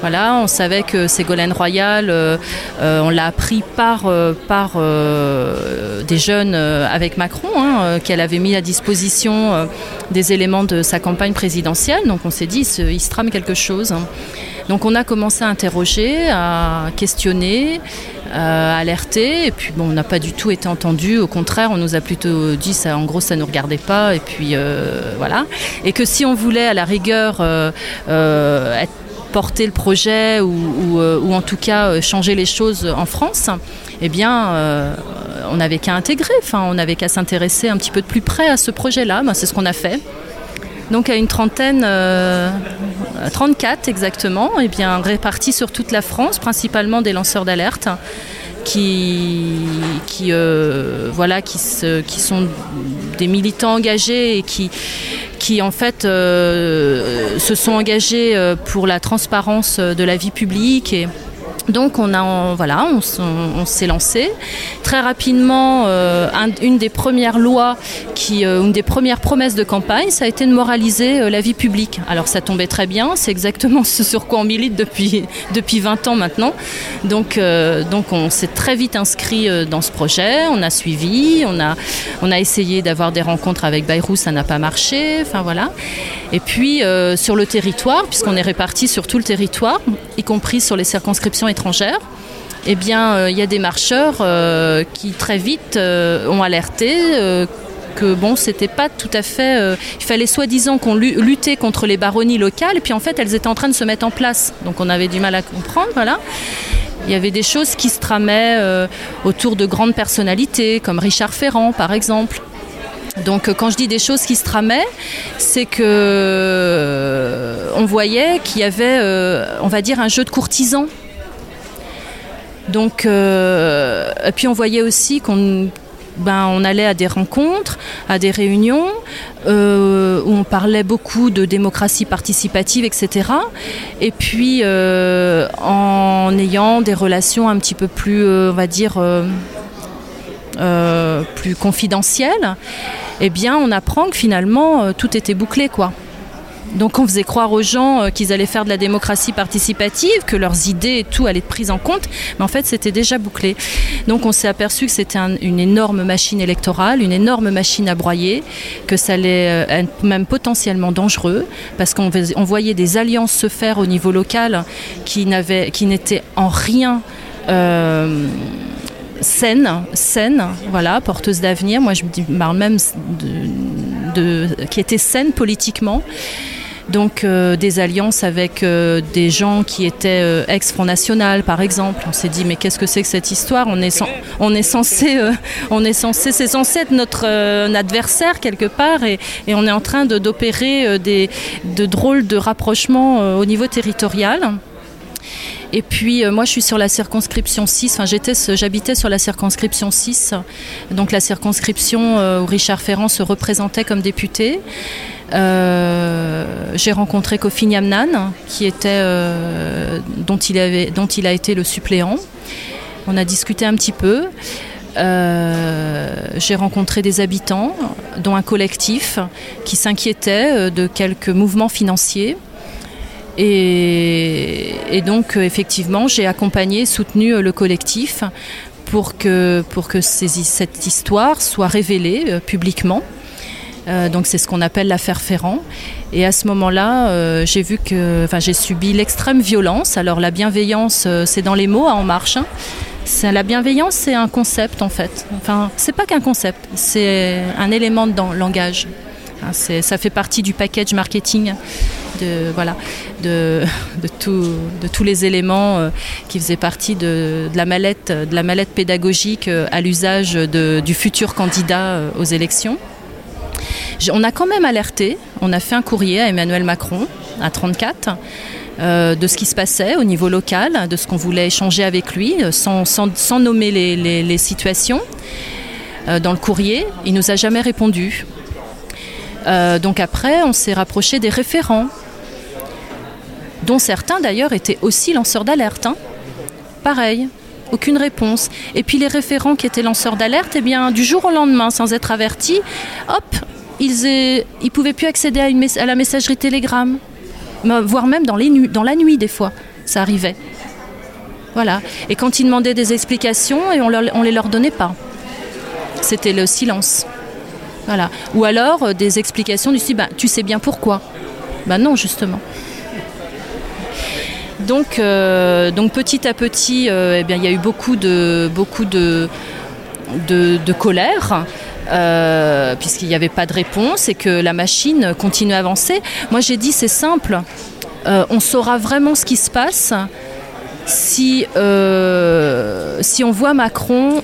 Voilà, on savait que Ségolène Royal, on l'a appris par par des jeunes avec Macron, hein, qu'elle avait mis à disposition des éléments de sa campagne présidentielle. Donc on s'est dit, il se, il trame quelque chose. hein. Donc on a commencé à interroger, à questionner, à alerter, et puis bon, on n'a pas du tout été entendu. Au contraire, on nous a plutôt dit, ça, en gros, ça ne nous regardait pas, et puis euh, voilà. Et que si on voulait, à la rigueur, euh, euh, porter le projet ou, euh, en tout cas euh, changer les choses en France, eh bien, euh, on n'avait qu'à intégrer, enfin, on n'avait qu'à s'intéresser un petit peu de plus près à ce projet-là. C'est ce qu'on a fait. Donc à une trentaine, euh, 34 exactement, et bien répartis sur toute la France, principalement des lanceurs d'alerte qui, euh, voilà, qui sont des militants engagés et qui, qui en fait euh, se sont engagés euh, pour la transparence de la vie publique et donc on a voilà, on, s'est lancé très rapidement. euh, un- une des premières lois, qui, euh, une des premières promesses de campagne, ça a été de moraliser euh, la vie publique. Alors ça tombait très bien, c'est exactement ce sur quoi on milite depuis depuis 20 ans maintenant. Donc donc on s'est très vite inscrit dans ce projet, on a suivi, on a on a essayé d'avoir des rencontres avec Bayrou, ça n'a pas marché. Enfin voilà. Et puis euh, sur le territoire, puisqu'on est réparti sur tout le territoire, y compris sur les circonscriptions étrangères, eh bien, euh, il y a des marcheurs euh, qui très vite ont alerté. que bon, c'était pas tout à fait. il fallait soi-disant qu'on lu- luttait contre les baronnies locales, puis en fait, elles étaient en train de se mettre en place. Donc, on avait du mal à comprendre, voilà. Il y avait des choses qui se tramaient autour de grandes personnalités, comme Richard Ferrand, par exemple. Donc euh, quand je dis des choses qui se tramaient, c'est que euh, on voyait qu'il y avait, euh, on va dire, un jeu de courtisans. Donc, et puis on voyait aussi qu'on ben, on allait à des rencontres, à des réunions où on parlait beaucoup de démocratie participative, etc. Et puis en ayant des relations un petit peu plus, on va dire, euh, plus confidentielles, eh bien on apprend que finalement euh, tout était bouclé, quoi. Donc on faisait croire aux gens euh, qu'ils allaient faire de la démocratie participative, que leurs idées et tout allaient être prises en compte, mais en fait c'était déjà bouclé. Donc on s'est aperçu que c'était un- une énorme machine électorale, une énorme machine à broyer, que ça allait être même potentiellement dangereux, parce qu'on voyait des alliances se faire au niveau local qui n'étaient en rien... saine, saine, voilà, porteuse d'avenir. Moi, je me parle même de, de- qui était saine politiquement. Donc euh, des alliances avec euh, des gens qui étaient euh, ex-Front National, par exemple. On s'est dit mais qu'est-ce que c'est que cette histoire? On est, censé, on est censé, c'est censé être notre adversaire quelque part, et, on est en train de- d'opérer euh, des de drôles de rapprochements au niveau territorial. Et puis euh, moi je suis sur la circonscription 6, enfin j'habitais sur la circonscription 6, donc la circonscription euh, où Richard Ferrand se représentait comme député. Euh, j'ai rencontré Kofi Nyamnan, qui était, dont, il a été le suppléant. On a discuté un petit peu. J'ai rencontré des habitants, dont un collectif qui s'inquiétait de quelques mouvements financiers. Et, donc, euh, effectivement, j'ai accompagné, soutenu euh, le collectif pour que, pour que cette histoire soit révélée euh, publiquement. Donc c'est ce qu'on appelle l'affaire Ferrand. Et à ce moment-là, j'ai vu que, enfin, j'ai subi l'extrême violence. Alors la bienveillance, c'est dans les mots à En Marche. hein. C'est la bienveillance, c'est un concept en fait. Enfin, c'est pas qu'un concept, c'est un élément dans le langage. Hein, ça fait partie du package marketing de voilà de, tous les éléments euh, qui faisaient partie de, la mallette pédagogique euh, à l'usage du futur candidat euh, aux élections. On a quand même alerté, on a fait un courrier à Emmanuel Macron, à 34, euh, de ce qui se passait au niveau local, de ce qu'on voulait échanger avec lui, sans, nommer les, situations. Dans le courrier, il nous a jamais répondu. Euh, donc après, on s'est rapproché des référents, dont certains d'ailleurs étaient aussi lanceurs d'alerte. hein. Pareil, aucune réponse. Et puis les référents qui étaient lanceurs d'alerte, eh bien, du jour au lendemain, sans être avertis, hop, ils ne pouvaient plus accéder à, la messagerie Telegram, Mais, voire même dans la nuit des fois, ça arrivait. Voilà. Et quand ils demandaient des explications, et on ne les leur donnait pas. C'était le silence. Voilà. Ou alors euh, des explications du style, bah, tu sais bien pourquoi. Ben non, justement. Donc, euh, donc petit à petit, euh, eh bien, il y a eu beaucoup de, beaucoup de, de, colère. puisqu'il n'y avait pas de réponse et que la machine continue à avancer. Moi j'ai dit c'est simple, on saura vraiment ce qui se passe si, si on voit Macron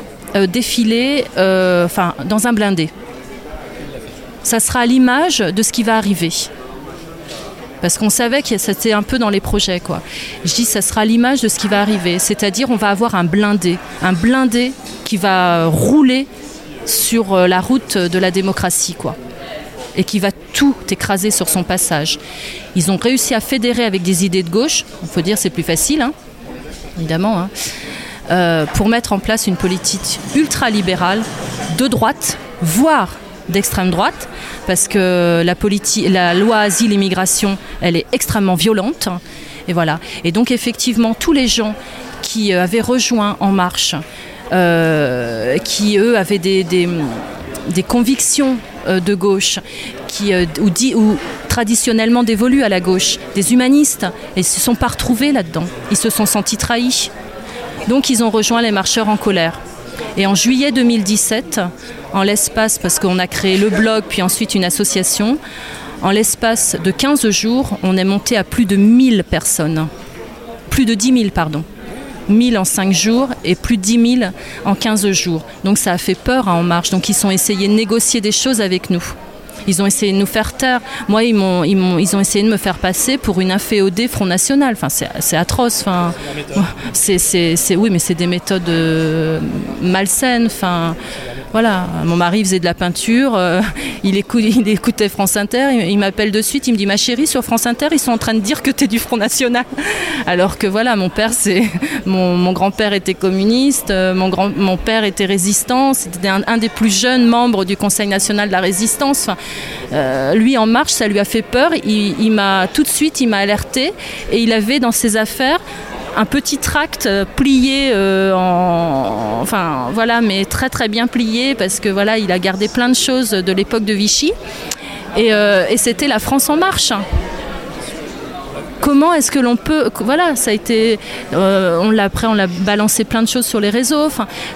défiler dans un blindé. Ça sera à l'image de ce qui va arriver. Parce qu'on savait que c'était un peu dans les projets. Je dis, ça sera l'image de ce qui va arriver. C'est-à-dire, on va avoir un blindé. Un blindé qui va rouler sur euh, la route de la démocratie, quoi. Et qui va tout écraser sur son passage. Ils ont réussi à fédérer avec des idées de gauche. On peut dire c'est plus facile, hein, évidemment, hein, euh, pour mettre en place une politique ultra-libérale de droite, voire d'extrême droite, parce que la, la loi asile-immigration, elle est extrêmement violente. Et voilà. Et donc effectivement, tous les gens qui euh, avaient rejoint En Marche, euh, qui eux avaient des, des, convictions euh, de gauche, qui, ou, dit, ou traditionnellement dévolues à la gauche, des humanistes, et ils se sont pas retrouvés là-dedans. Ils se sont sentis trahis. Donc ils ont rejoint les marcheurs en colère. Et en juillet 2017, en l'espace, parce qu'on a créé le blog, puis ensuite une association, en l'espace de 15 jours, on est monté à plus de 1000 personnes. Plus de 10 000, pardon. 1000 en 5 jours et plus de 10 000 en 15 jours. Donc ça a fait peur à En Marche. Donc ils ont essayé de négocier des choses avec nous. Ils ont essayé de nous faire taire. Moi, ils, m'ont, ils, m'ont, ils ont essayé de me faire passer pour une inféodée Front National. Enfin, c'est, c'est atroce. Enfin, c'est, c'est, c'est, oui, mais c'est des méthodes euh, malsaines. Enfin, voilà, mon mari faisait de la peinture, euh, il, il, écoutait France Inter, il, m'appelle de suite, il me dit ma chérie sur France Inter ils sont en train de dire que tu es du Front National. Alors que voilà, mon père c'est mon, grand-père était communiste, euh, mon, père était résistant, c'était un, des plus jeunes membres du Conseil national de la résistance. Euh, lui en marche, ça lui a fait peur, il, m'a tout de suite m'a alerté et il avait dans ses affaires un petit tract plié euh, en, enfin voilà, mais très très bien plié parce que voilà, il a gardé plein de choses de l'époque de Vichy et, euh, c'était la France en marche. Comment est-ce que l'on peut, voilà, ça a été, euh, on l'a après on l'a balancé plein de choses sur les réseaux.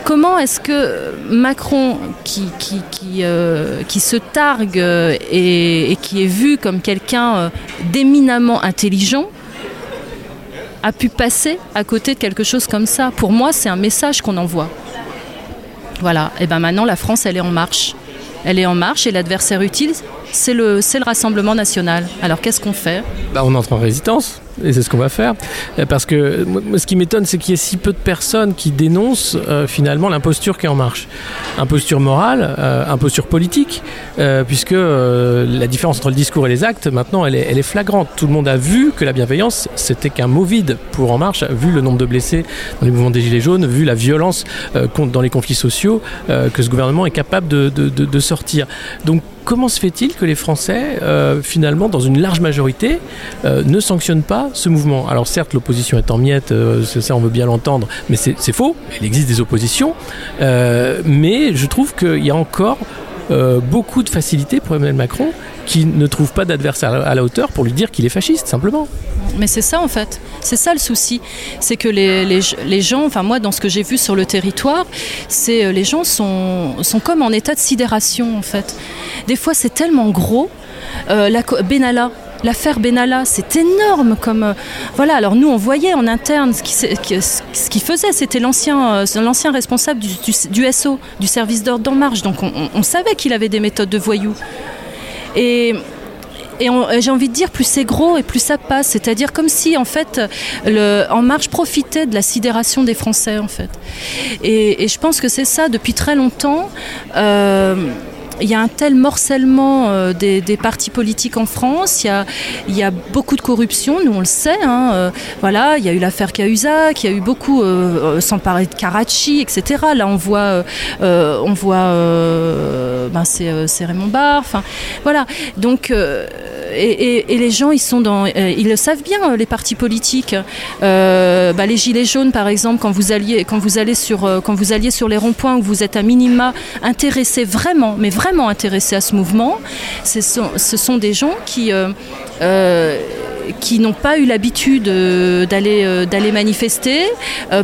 Comment est-ce que Macron, qui qui, qui, euh, se targue et, qui est vu comme quelqu'un d'éminemment intelligent, a pu passer à côté de quelque chose comme ça. Pour moi, c'est un message qu'on envoie. Voilà, et bien maintenant, la France, elle est en marche. Elle est en marche et l'adversaire utile, c'est le, le Rassemblement national. Alors qu'est-ce qu'on fait?
Bah, On entre en résistance. Et c'est ce qu'on va faire. Parce que ce qui m'étonne, c'est qu'il y ait si peu de personnes qui dénoncent euh, finalement l'imposture qui est en marche. Imposture morale, euh, imposture politique, euh, puisque la différence entre le discours et les actes, maintenant, elle est, flagrante. Tout le monde a vu que la bienveillance, c'était qu'un mot vide pour En Marche, vu le nombre de blessés dans les mouvements des Gilets jaunes, vu la violence dans les conflits sociaux que ce gouvernement est capable de, de sortir. Donc, comment se fait-il que les Français, euh, finalement, dans une large majorité, euh, ne sanctionnent pas ce mouvement? Alors certes, l'opposition est en miettes, euh, ça on veut bien l'entendre, mais c'est faux, il existe des oppositions, euh, mais je trouve qu'il y a encore euh, beaucoup de facilité pour Emmanuel Macron qui ne trouve pas d'adversaire à la hauteur pour lui dire qu'il est fasciste, simplement.
Mais c'est ça en fait, c'est ça le souci, c'est que les, gens, enfin moi dans ce que j'ai vu sur le territoire, c'est les gens sont, sont comme en état de sidération en fait. Des fois c'est tellement gros, euh, la Benalla, l'affaire Benalla, c'est énorme comme euh, voilà. Alors nous, on voyait en interne ce qui, ce qui faisait, c'était l'ancien euh, l'ancien responsable du, SO, du service d'ordre d'En Marche. Donc on, savait qu'il avait des méthodes de voyous. Et j'ai envie de dire plus c'est gros et plus ça passe c'est à dire comme si en fait en marche profitait de la sidération des français en fait et, et je pense que c'est ça depuis très longtemps euh, il y a un tel morcellement euh, des, partis politiques en France, il y, a, beaucoup de corruption, nous on le sait. Hein, euh, voilà, il y a eu l'affaire Cahuzac, il y a eu beaucoup, euh, sans parler de Karachi, etc. Là on voit, on voit ben c'est Raymond Barre. Enfin, voilà. Donc, et, les gens, ils, sont dans, ils le savent bien, les partis politiques. Ben, les Gilets jaunes, par exemple, quand vous, alliez, quand vous, allez sur, quand vous alliez sur les ronds-points où vous êtes à minima intéressé vraiment, mais vraiment, intéressés à ce mouvement. Ce sont, des gens qui, euh, euh, qui n'ont pas eu l'habitude euh, d'aller d'aller manifester.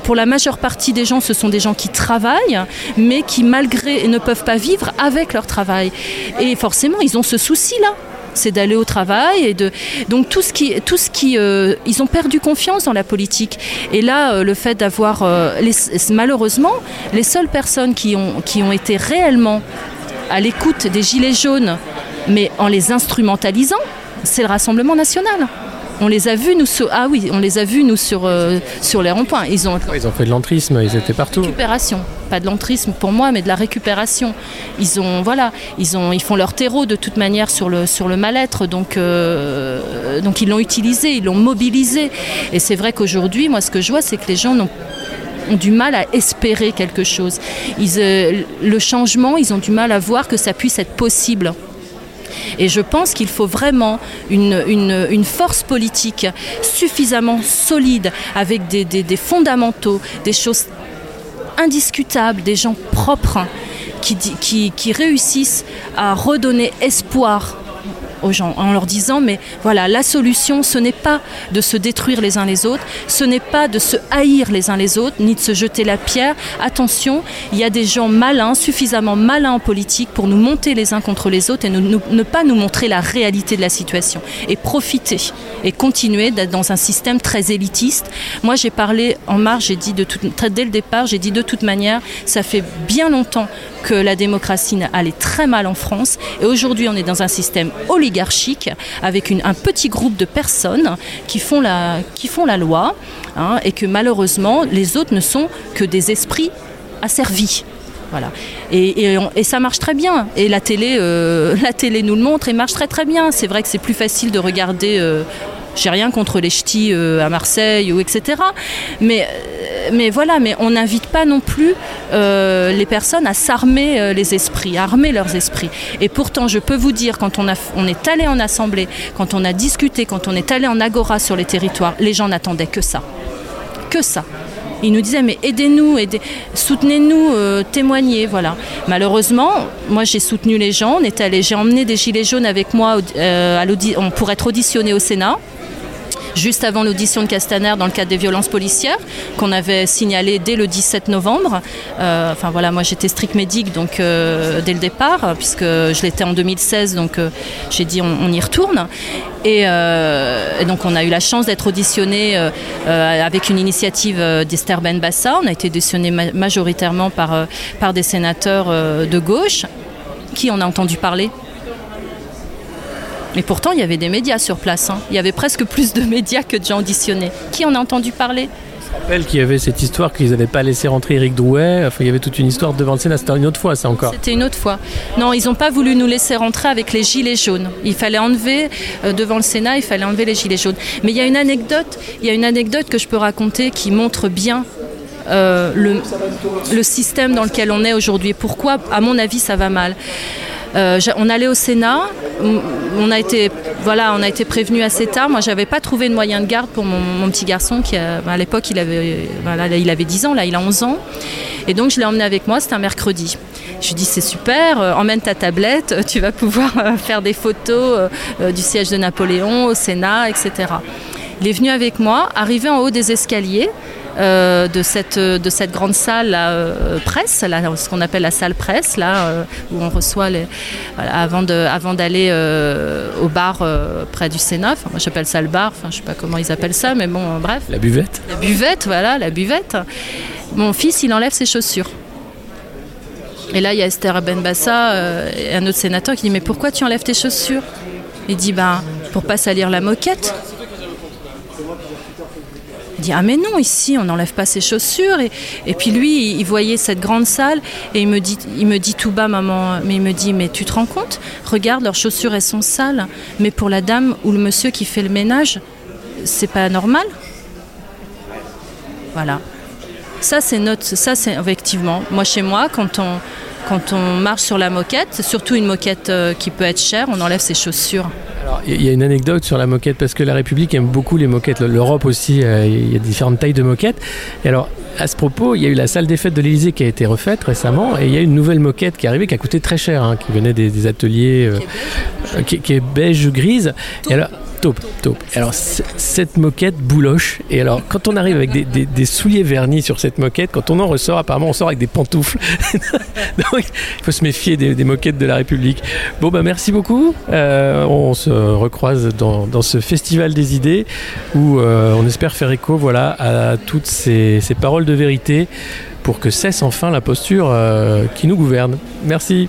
Pour la majeure partie des gens, ce sont des gens qui travaillent, mais qui malgré ne peuvent pas vivre avec leur travail. Et forcément, ils ont ce souci-là c'est d'aller au travail et de donc tout ce qui tout ce qui ils ont perdu confiance dans la politique et là le fait d'avoir malheureusement les seules personnes qui ont qui ont été réellement à l'écoute des gilets jaunes mais en les instrumentalisant, c'est le Rassemblement national. On les a vus, nous, sur, ah oui, on les a vus, nous, sur, euh, sur les ronds-points. Ils ont
Ils ont fait de l'entrisme, ils étaient partout.
récupération, pas de l'entrisme pour moi, mais de la récupération. Ils ont, voilà, ils ont, ils font leur terreau de toute manière sur le sur le mal-être, donc euh, donc ils l'ont utilisé, ils l'ont mobilisé. Et c'est vrai qu'aujourd'hui, moi, ce que je vois, c'est que les gens n'ont ont du mal à espérer quelque chose. Ils, euh, le changement, ils ont du mal à voir que ça puisse être possible. Et je pense qu'il faut vraiment une, force politique suffisamment solide, avec des, fondamentaux, des choses indiscutables, des gens propres qui réussissent à redonner espoir aux gens en leur disant mais voilà la solution ce n'est pas de se détruire les uns les autres ce n'est pas de se haïr les uns les autres ni de se jeter la pierre attention il y a des gens malins suffisamment malins en politique pour nous monter les uns contre les autres et ne, pas nous montrer la réalité de la situation et profiter et continuer d'être dans un système très élitiste moi j'ai parlé en marge j'ai dit de très- dès le départ j'ai dit de toute manière ça fait bien longtemps que la démocratie allait très mal en France. Et aujourd'hui, on est dans un système oligarchique avec un petit groupe de personnes qui font la, qui font la loi hein, et que malheureusement, les autres ne sont que des esprits asservis. Voilà. Et, et ça marche très bien. Et la télé, euh, la télé nous le montre et marche très très bien. C'est vrai que c'est plus facile de regarder. euh, j'ai rien contre les ch'tis euh, à Marseille ou etc. Mais, euh, mais voilà, mais on n'invite pas non plus euh, les personnes à s'armer les esprits, à armer leurs esprits. Et pourtant, je peux vous dire, quand on, a, on est allé en assemblée, quand on a discuté, quand on est allé en agora sur les territoires, les gens n'attendaient que ça. Que ça. Ils nous disaient mais aidez-nous, aidez, soutenez-nous, témoignez, voilà. Malheureusement, moi j'ai soutenu les gens, j'ai emmené des gilets jaunes avec moi pour être auditionné au Sénat juste avant l'audition de Castaner dans le cadre des violences policières qu'on avait signalé dès le 17 novembre. Euh, enfin voilà, moi j'étais strict médic donc euh, dès le départ puisque je l'étais en 2016 donc euh, j'ai dit on, y retourne et, donc on a eu la chance d'être auditionné avec une initiative d'Esther Benbassa. On a été auditionné ma- majoritairement par, par des sénateurs de gauche. Qui en a entendu parler? Et pourtant, il y avait des médias sur place. hein. Il y avait presque plus de médias que de gens auditionnés. Qui en a entendu parler?
Je rappelle qu'il y avait cette histoire qu'ils n'avaient pas laissé rentrer Éric Drouet. Enfin, il y avait toute une histoire devant le Sénat. C'était une autre fois, ça encore.
C'était une autre fois. Non, ils n'ont pas voulu nous laisser rentrer avec les gilets jaunes. Il fallait enlever, euh, devant le Sénat, il fallait enlever les gilets jaunes. Mais il y a une anecdote, il y a une anecdote que je peux raconter qui montre bien euh, le, le système dans lequel on est aujourd'hui. Pourquoi, à mon avis, ça va mal? Euh, on allait au Sénat, on- a été, voilà, on a été prévenu assez tard. Moi, j'avais pas trouvé de moyen de garde pour mon, petit garçon qui, a- à l'époque, il avait, voilà, il avait 10 ans, là, il a 11 ans. Et donc, je l'ai emmené avec moi. C'était un mercredi. Je lui dis c'est super, euh, emmène ta tablette, euh, tu vas pouvoir faire des photos du siège de Napoléon au Sénat, etc. Il est venu avec moi, arrivé en haut des escaliers. Euh, de, cette, de cette grande salle là, euh, presse, là, ce qu'on appelle la salle presse, là, euh, où on reçoit les, voilà, avant de, avant d'aller au bar près du Sénat. Enfin, moi j'appelle ça le bar, enfin, je sais pas comment ils appellent ça, mais bon, bref.
La buvette.
La buvette, voilà, la buvette. Mon fils, il enlève ses chaussures. Et là, il y a Esther Benbassa et un autre sénateur qui dit Mais pourquoi tu enlèves tes chaussures? Il dit Ben, pour pas salir la moquette. Dit Ah, mais non, ici, on n'enlève pas ses chaussures. Et, et puis lui, il voyait cette grande salle et il me, dit, il me dit tout bas, maman, mais il me dit Mais tu te rends compte? Regarde, leurs chaussures, elles sont sales. Mais pour la dame ou le monsieur qui fait le ménage, c'est pas normal voilà. Ça, c'est notre. Ça, c'est effectivement. Moi, chez moi, quand on, quand on marche sur la moquette, surtout une moquette euh, qui peut être chère, on enlève ses chaussures.
Alors, il y a une anecdote sur la moquette parce que la République aime beaucoup les moquettes. L'Europe aussi, euh, il y a différentes tailles de moquettes. Et alors, à ce propos, il y a eu la salle des fêtes de l'Élysée qui a été refaite récemment et il y a une nouvelle moquette qui est arrivée qui a coûté très cher, hein, qui venait des, des ateliers, euh, euh, qui, qui est beige grise. Et alors, taupe, taupe. Alors, cette moquette bouloche. Et alors, quand on arrive avec des, des- souliers vernis sur cette moquette, quand on en ressort, apparemment, on sort avec des pantoufles. Donc, il faut se méfier des, des moquettes de la République. Bon, bah, merci beaucoup. Euh, on se recroise dans, dans ce festival des idées où euh, on espère faire écho voilà, à toutes ces, ces paroles de vérité pour que cesse enfin la posture euh, qui nous gouverne. Merci.